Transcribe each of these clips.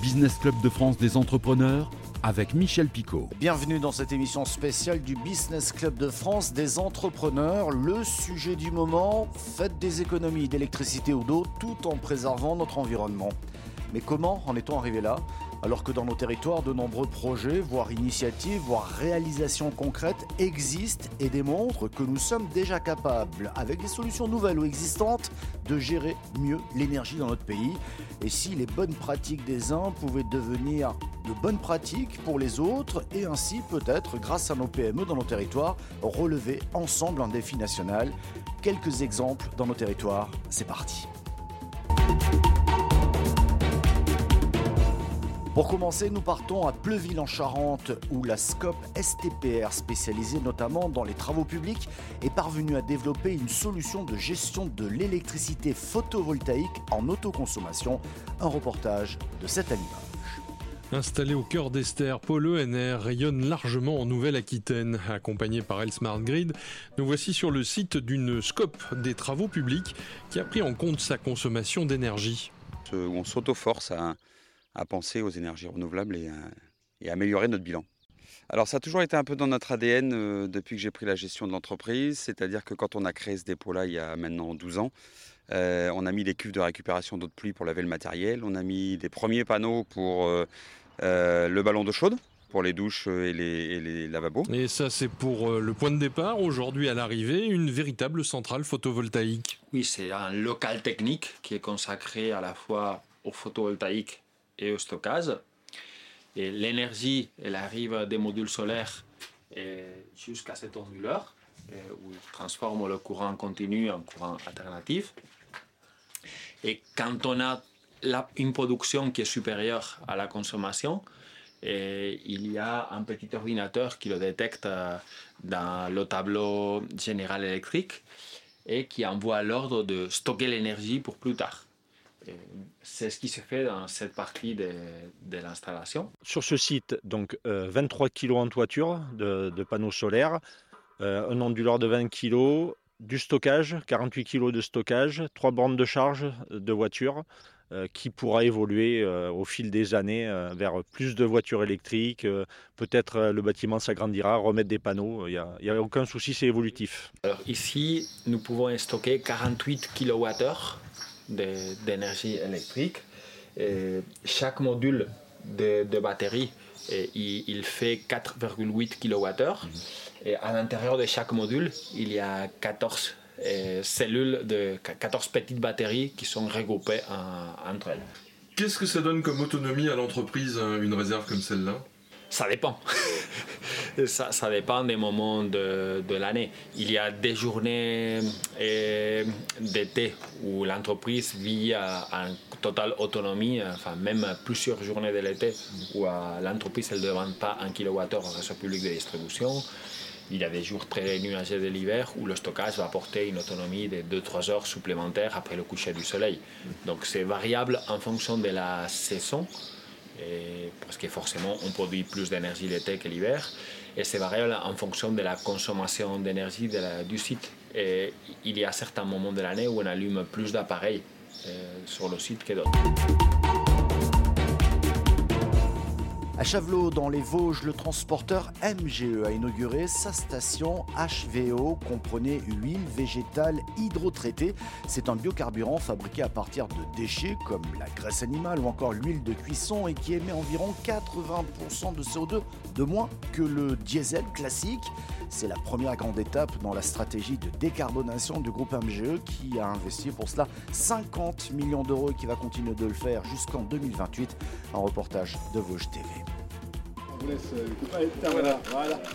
Business Club de France des entrepreneurs avec Michel Picot. Bienvenue dans cette émission spéciale du Business Club de France des entrepreneurs. Le sujet du moment, faites des économies d'électricité ou d'eau tout en préservant notre environnement. Mais comment en est-on arrivé là? Alors que dans nos territoires, de nombreux projets, voire initiatives, voire réalisations concrètes existent et démontrent que nous sommes déjà capables, avec des solutions nouvelles ou existantes, de gérer mieux l'énergie dans notre pays. Et si les bonnes pratiques des uns pouvaient devenir de bonnes pratiques pour les autres et ainsi peut-être, grâce à nos PME dans nos territoires, relever ensemble un défi national. Quelques exemples dans nos territoires, c'est parti. Pour commencer, nous partons à Pleuville en Charente, où la SCOP STPR, spécialisée notamment dans les travaux publics, est parvenue à développer une solution de gestion de l'électricité photovoltaïque en autoconsommation. Un reportage de cette animage. Installé au cœur d'Esther, Pôle ENR rayonne largement en Nouvelle-Aquitaine. Accompagné par El Smart Grid, nous voici sur le site d'une SCOP des travaux publics qui a pris en compte sa consommation d'énergie. On s'auto-force à à penser aux énergies renouvelables et, à, améliorer notre bilan. Alors ça a toujours été un peu dans notre ADN euh, depuis que j'ai pris la gestion de l'entreprise, c'est-à-dire que quand on a créé ce dépôt-là il y a maintenant 12 ans, euh, on a mis des cuves de récupération d'eau de pluie pour laver le matériel, on a mis des premiers panneaux pour euh, le ballon d'eau chaude, pour les douches et les, et les lavabos. Et ça, c'est pour le point de départ. Aujourd'hui, à l'arrivée, une véritable centrale photovoltaïque. Oui, c'est un local technique qui est consacré à la fois au photovoltaïque et au stockage. Et l'énergie, elle arrive des modules solaires jusqu'à cet onduleur, où il transforme le courant continu en courant alternatif. Et quand on a une production qui est supérieure à la consommation, et il y a un petit ordinateur qui le détecte euh, dans le tableau général électrique et qui envoie l'ordre de stocker l'énergie pour plus tard. C'est ce qui se fait dans cette partie de, l'installation. Sur ce site, donc 23 euh, kg en toiture de, panneaux solaires, euh, un onduleur de 20 kg, du stockage, 48 kg de stockage, trois bornes de charge de voitures euh, qui pourra évoluer au fil des années vers plus de voitures électriques. Peut-être le bâtiment s'agrandira, remettre des panneaux, il n'y a, aucun souci, c'est évolutif. Alors ici, nous pouvons stocker 48 kWh d'énergie électrique. Chaque module de, batterie, il, fait 4,8 kWh. Et à l'intérieur de chaque module, il y a 14 cellules de 14 petites batteries qui sont regroupées entre elles. Qu'est-ce que ça donne comme autonomie à l'entreprise, une réserve comme celle-là? Ça dépend. ça, dépend des moments de, l'année. Il y a des journées euh, d'été où l'entreprise vit en totale autonomie, enfin même plusieurs journées de l'été où euh, l'entreprise ne demande pas un kilowattheure au réseau public de distribution. Il y a des jours très nuageux de l'hiver où le stockage va apporter une autonomie de 2-3 heures supplémentaires après le coucher du soleil. Donc c'est variable en fonction de la saison parce que forcément on produit plus d'énergie l'été que l'hiver et c'est variable en fonction de la consommation d'énergie du site. Et il y a certains moments de l'année où on allume plus d'appareils euh, sur le site que d'autres. À Chavelot, dans les Vosges, le transporteur MGE a inauguré sa station HVO, comprenait huile végétale hydrotraitée. C'est un biocarburant fabriqué à partir de déchets comme la graisse animale ou encore l'huile de cuisson et qui émet environ 80% de CO2 de moins que le diesel classique. C'est la première grande étape dans la stratégie de décarbonation du groupe MGE qui a investi pour cela 50 millions d'euros et qui va continuer de le faire jusqu'en 2028. Un reportage de Vosges TV.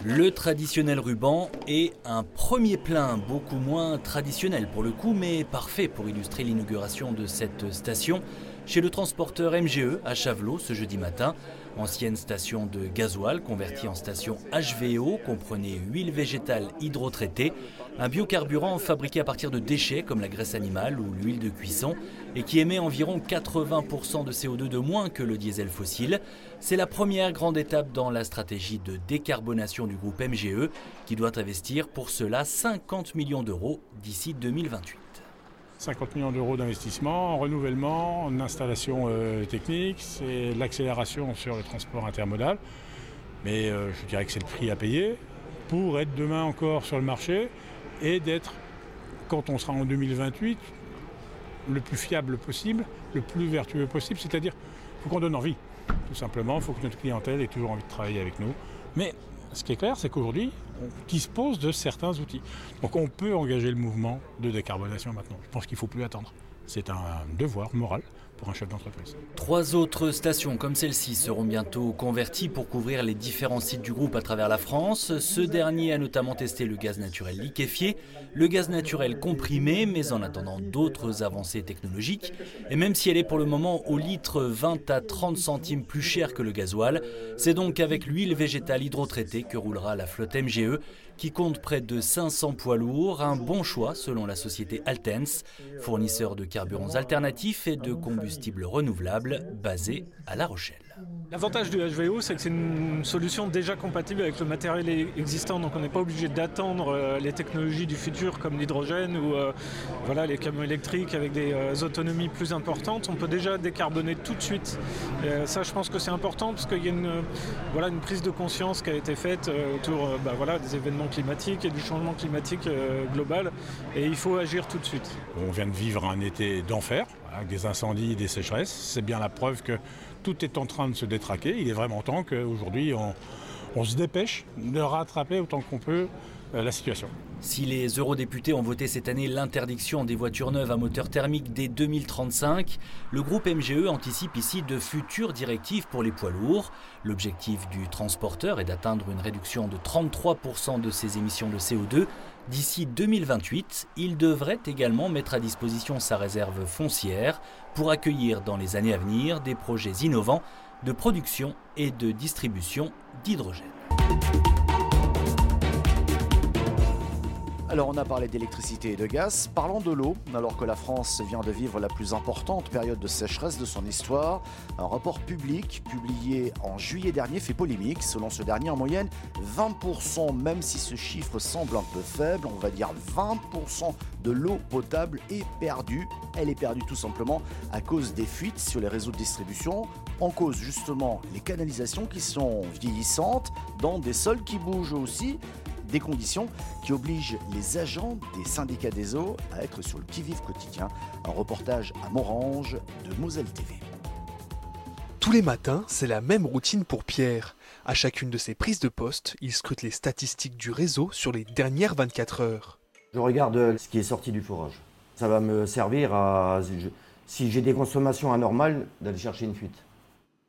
Le traditionnel ruban est un premier plein, beaucoup moins traditionnel pour le coup, mais parfait pour illustrer l'inauguration de cette station chez le transporteur MGE à Chavelot ce jeudi matin. Ancienne station de gasoil convertie en station HVO, comprenait huile végétale hydrotraitée, un biocarburant fabriqué à partir de déchets comme la graisse animale ou l'huile de cuisson et qui émet environ 80% de CO2 de moins que le diesel fossile. C'est la première grande étape dans la stratégie de décarbonation du groupe MGE qui doit investir pour cela 50 millions d'euros d'ici 2028. 50 millions d'euros d'investissement en renouvellement, en installation euh, technique, c'est l'accélération sur le transport intermodal. Mais euh, je dirais que c'est le prix à payer pour être demain encore sur le marché et d'être, quand on sera en 2028, le plus fiable possible, le plus vertueux possible. C'est-à-dire, il faut qu'on donne envie, tout simplement. Il faut que notre clientèle ait toujours envie de travailler avec nous. Mais ce qui est clair, c'est qu'aujourd'hui, on dispose de certains outils. Donc on peut engager le mouvement de décarbonation maintenant. Je pense qu'il ne faut plus attendre. C'est un devoir moral pour un chef d'entreprise. Trois autres stations comme celle-ci seront bientôt converties pour couvrir les différents sites du groupe à travers la France. Ce dernier a notamment testé le gaz naturel liquéfié, le gaz naturel comprimé, mais en attendant d'autres avancées technologiques. Et même si elle est pour le moment au litre 20 à 30 centimes plus cher que le gasoil, c'est donc avec l'huile végétale hydrotraitée que roulera la flotte MGE qui compte près de 500 poids lourds, un bon choix selon la société Altens, fournisseur de carburants alternatifs et de combustibles renouvelables basé à La Rochelle. L'avantage du HVO, c'est que c'est une solution déjà compatible avec le matériel existant, donc on n'est pas obligé d'attendre euh, les technologies du futur comme l'hydrogène ou euh, voilà, les camions électriques avec des euh, autonomies plus importantes. On peut déjà décarboner tout de suite. Ça, je pense que c'est important parce qu'il y a une, voilà, une prise de conscience qui a été faite autour bah, voilà, des événements climatiques et du changement climatique global, et il faut agir tout de suite. On vient de vivre un été d'enfer, avec des incendies, des sécheresses. C'est bien la preuve que tout est en train de se détraquer. Il est vraiment temps qu'aujourd'hui, on, se dépêche de rattraper autant qu'on peut situation. Si les eurodéputés ont voté cette année l'interdiction des voitures neuves à moteur thermique dès 2035, le groupe MGE anticipe ici de futures directives pour les poids lourds. L'objectif du transporteur est d'atteindre une réduction de 33% de ses émissions de CO2 D'ici 2028, il devrait également mettre à disposition sa réserve foncière pour accueillir dans les années à venir des projets innovants de production et de distribution d'hydrogène. Alors on a parlé d'électricité et de gaz, parlons de l'eau, alors que la France vient de vivre la plus importante période de sécheresse de son histoire. Un rapport public publié en juillet dernier fait polémique. Selon ce dernier, en moyenne, 20%, même si ce chiffre semble un peu faible, on va dire 20% de l'eau potable est perdue. Elle est perdue tout simplement à cause des fuites sur les réseaux de distribution, en cause justement les canalisations qui sont vieillissantes, dans des sols qui bougent aussi des conditions qui obligent les agents des syndicats des eaux à être sur le qui-vive quotidien. Un reportage à Morange de Moselle TV. Tous les matins, c'est la même routine pour Pierre. À chacune de ses prises de poste, il scrute les statistiques du réseau sur les dernières 24 heures. Je regarde ce qui est sorti du forage. Ça va me servir à, si j'ai des consommations anormales, d'aller chercher une fuite.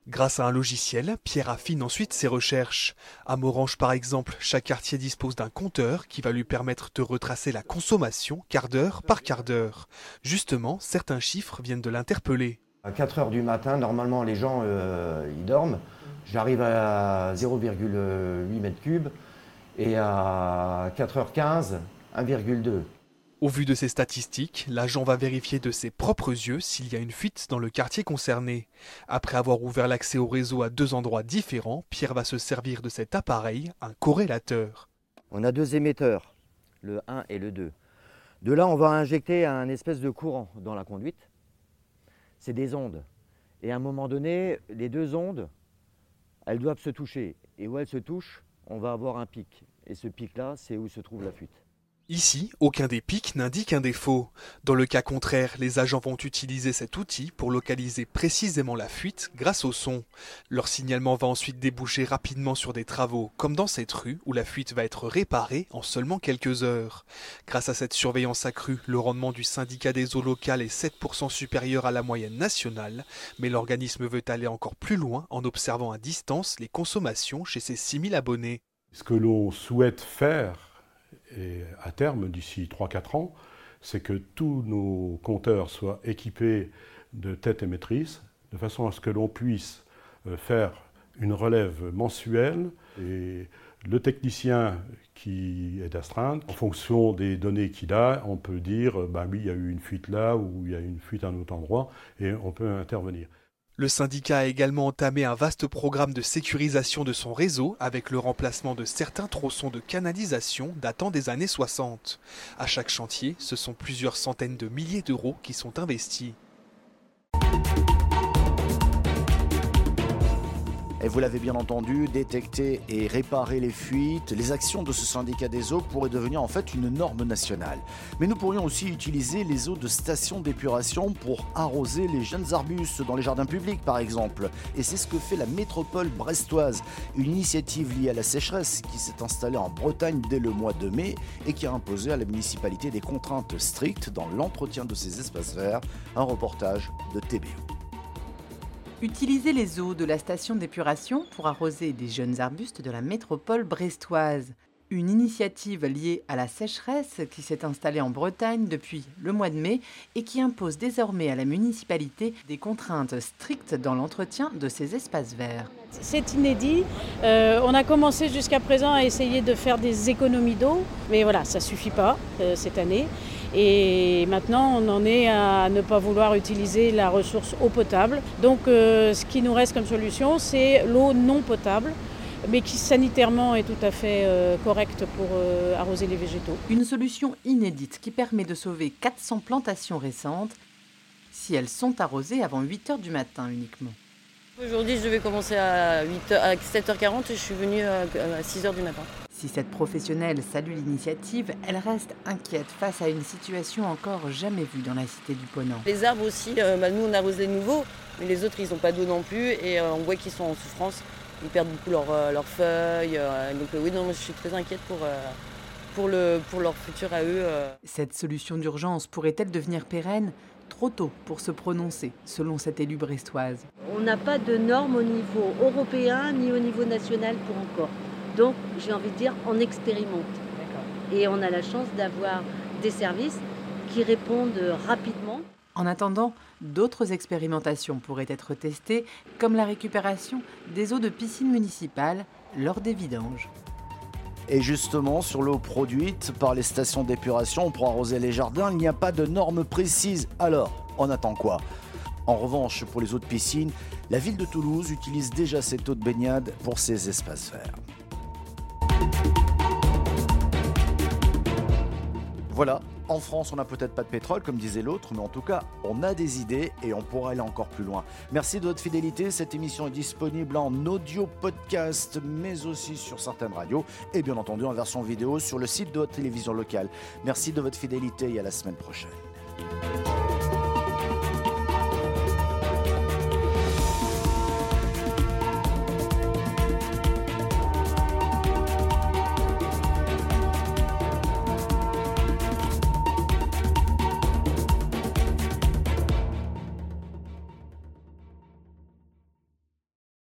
Grâce à un logiciel, Pierre affine ensuite ses recherches. À Morange par exemple, chaque quartier dispose d'un compteur qui va lui permettre de retracer la consommation quart d'heure par quart d'heure. Justement, certains chiffres viennent de l'interpeller. À 4 heures du matin, normalement les gens euh, ils dorment. J'arrive à 0,8 m3 et à 4h15, 1,2. Au vu de ces statistiques, l'agent va vérifier de ses propres yeux s'il y a une fuite dans le quartier concerné. Après avoir ouvert l'accès au réseau à deux endroits différents, Pierre va se servir de cet appareil, un corrélateur. On a deux émetteurs, le 1 et le 2. De là, on va injecter un espèce de courant dans la conduite. C'est des ondes. Et à un moment donné, les deux ondes, elles doivent se toucher. Et où elles se touchent, on va avoir un pic. Et ce pic-là, c'est où se trouve la fuite. Ici, aucun des pics n'indique un défaut. Dans le cas contraire, les agents vont utiliser cet outil pour localiser précisément la fuite grâce au son. Leur signalement va ensuite déboucher rapidement sur des travaux, comme dans cette rue où la fuite va être réparée en seulement quelques heures. Grâce à cette surveillance accrue, le rendement du syndicat des eaux locales est 7% supérieur à la moyenne nationale, mais l'organisme veut aller encore plus loin en observant à distance les consommations chez ses 6000 abonnés. Ce que l'on souhaite faire et à terme, d'ici 3-4 ans, c'est que tous nos compteurs soient équipés de tête émettrices, de façon à ce que l'on puisse euh, faire une relève mensuelle et le technicien qui est astreint, en fonction des données qu'il a, on peut dire, bah oui, il y a eu une fuite là ou il y a eu une fuite à un autre endroit et on peut intervenir. Le syndicat a également entamé un vaste programme de sécurisation de son réseau avec le remplacement de certains tronçons de canalisation datant des années 60. À chaque chantier, ce sont plusieurs centaines de milliers d'euros qui sont investis. Et vous l'avez bien entendu, détecter et réparer les fuites, les actions de ce syndicat des eaux pourraient devenir en fait une norme nationale. Mais nous pourrions aussi utiliser les eaux de stations d'épuration pour arroser les jeunes arbustes dans les jardins publics par exemple. Et c'est ce que fait la métropole brestoise, une initiative liée à la sécheresse qui s'est installée en Bretagne dès le mois de mai et qui a imposé à la municipalité des contraintes strictes dans l'entretien de ces espaces verts. Un reportage de TBO. Utiliser les eaux de la station d'épuration pour arroser des jeunes arbustes de la métropole brestoise. Une initiative liée à la sécheresse qui s'est installée en Bretagne depuis le mois de mai et qui impose désormais à la municipalité des contraintes strictes dans l'entretien de ces espaces verts. C'est inédit. Euh, on a commencé jusqu'à présent à essayer de faire des économies d'eau, mais voilà, ça ne suffit pas euh, cette année. Et maintenant, on en est à ne pas vouloir utiliser la ressource eau potable. Donc, euh, ce qui nous reste comme solution, c'est l'eau non potable mais qui sanitairement est tout à fait euh, correcte pour euh, arroser les végétaux. Une solution inédite qui permet de sauver 400 plantations récentes si elles sont arrosées avant 8 h du matin uniquement. Aujourd'hui, je vais commencer à, 8 à 7h40 et je suis venue à 6 h du matin. Si cette professionnelle salue l'initiative, elle reste inquiète face à une situation encore jamais vue dans la cité du Ponant. Les arbres aussi, euh, bah, nous on arrose les nouveaux, mais les autres ils n'ont pas d'eau non plus et euh, on voit qu'ils sont en souffrance. Ils perdent beaucoup leurs euh, feuilles. donc oui, non, moi, je suis très inquiète pour, pour, le, pour leur futur à eux. Cette solution d'urgence pourrait-elle devenir pérenne Trop tôt pour se prononcer, selon cette élue brestoise? On n'a pas de normes au niveau européen ni au niveau national pour encore. Donc, j'ai envie de dire, on expérimente. Et on a la chance d'avoir des services qui répondent rapidement. En attendant, d'autres expérimentations pourraient être testées, comme la récupération des eaux de piscine municipale lors des vidanges. Et justement, sur l'eau produite par les stations d'épuration pour arroser les jardins, il n'y a pas de normes précises. Alors, on attend quoi? En revanche, pour les eaux de piscine, la ville de Toulouse utilise déjà cette eau de baignade pour ses espaces verts. Voilà, en France, on n'a peut-être pas de pétrole, comme disait l'autre, mais en tout cas, on a des idées et on pourra aller encore plus loin. Merci de votre fidélité. Cette émission est disponible en audio podcast, mais aussi sur certaines radios et bien entendu en version vidéo sur le site de votre télévision locale. Merci de votre fidélité et à la semaine prochaine.